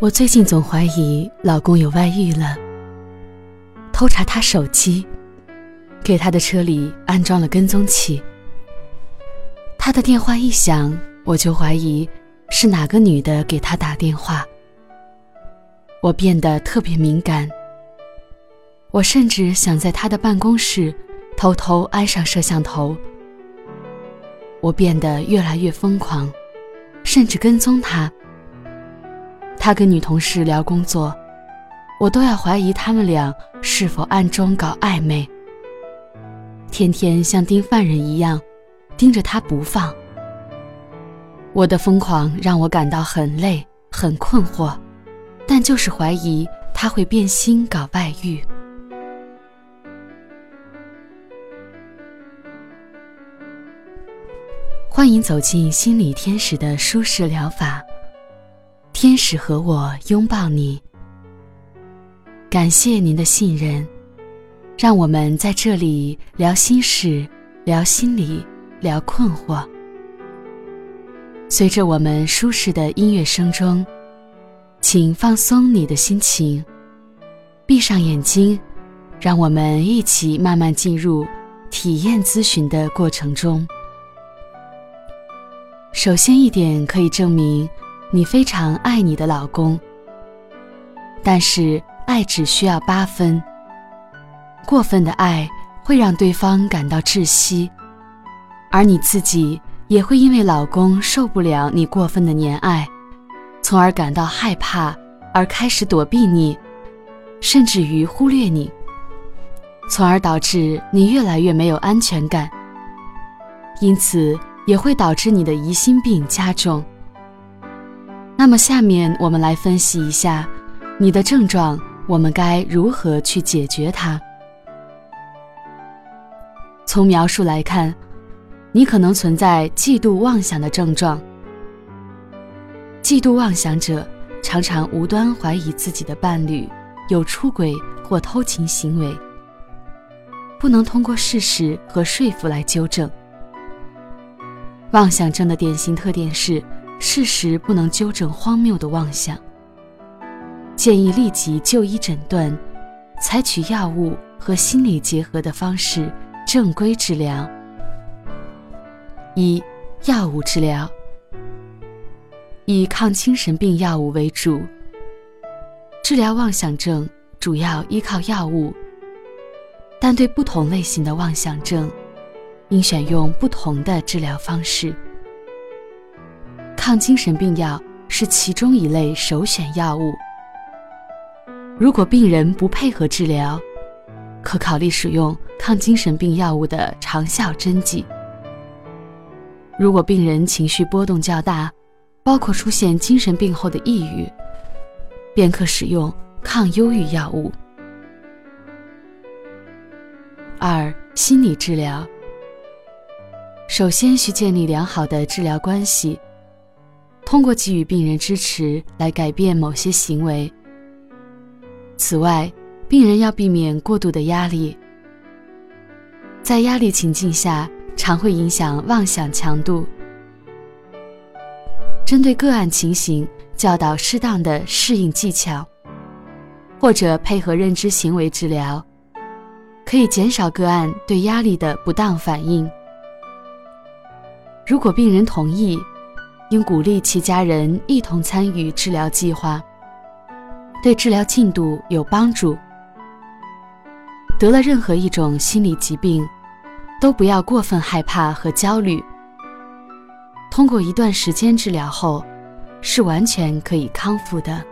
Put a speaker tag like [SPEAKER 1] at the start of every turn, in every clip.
[SPEAKER 1] 我最近总怀疑老公有外遇了，偷查他手机，给他的车里安装了跟踪器。他的电话一响，我就怀疑是哪个女的给他打电话。我变得特别敏感，我甚至想在他的办公室偷偷安上摄像头。我变得越来越疯狂，甚至跟踪他。他跟女同事聊工作，我都要怀疑他们俩是否暗中搞暧昧。天天像盯犯人一样盯着他不放。我的疯狂让我感到很累、很困惑，但就是怀疑他会变心搞外遇。欢迎走进心理天使的舒适疗法。天使和我拥抱你，感谢您的信任，让我们在这里聊心事、聊心理、聊困惑。随着我们舒适的音乐声中，请放松你的心情，闭上眼睛，让我们一起慢慢进入体验咨询的过程中。首先一点可以证明。你非常爱你的老公，但是爱只需要八分。过分的爱会让对方感到窒息，而你自己也会因为老公受不了你过分的溺爱，从而感到害怕，而开始躲避你，甚至于忽略你，从而导致你越来越没有安全感。因此，也会导致你的疑心病加重。那么，下面我们来分析一下你的症状，我们该如何去解决它？从描述来看，你可能存在嫉妒妄想的症状。嫉妒妄想者常常无端怀疑自己的伴侣有出轨或偷情行为，不能通过事实和说服来纠正。妄想症的典型特点是。事实不能纠正荒谬的妄想。建议立即就医诊断，采取药物和心理结合的方式正规治疗。一、药物治疗，以抗精神病药物为主。治疗妄想症主要依靠药物，但对不同类型的妄想症，应选用不同的治疗方式。抗精神病药是其中一类首选药物。如果病人不配合治疗，可考虑使用抗精神病药物的长效针剂。如果病人情绪波动较大，包括出现精神病后的抑郁，便可使用抗忧郁药物。二、心理治疗。首先需建立良好的治疗关系。通过给予病人支持来改变某些行为。此外，病人要避免过度的压力，在压力情境下常会影响妄想强度。针对个案情形，教导适当的适应技巧，或者配合认知行为治疗，可以减少个案对压力的不当反应。如果病人同意。应鼓励其家人一同参与治疗计划，对治疗进度有帮助。得了任何一种心理疾病，都不要过分害怕和焦虑。通过一段时间治疗后，是完全可以康复的。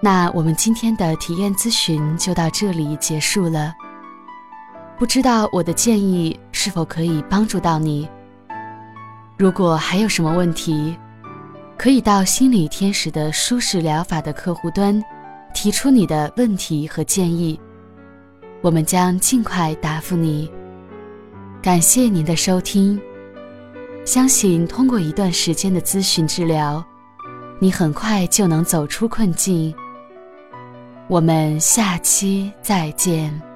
[SPEAKER 1] 那我们今天的体验咨询就到这里结束了。不知道我的建议是否可以帮助到你？如果还有什么问题，可以到心理天使的舒适疗法的客户端提出你的问题和建议，我们将尽快答复你。感谢您的收听，相信通过一段时间的咨询治疗，你很快就能走出困境。我们下期再见。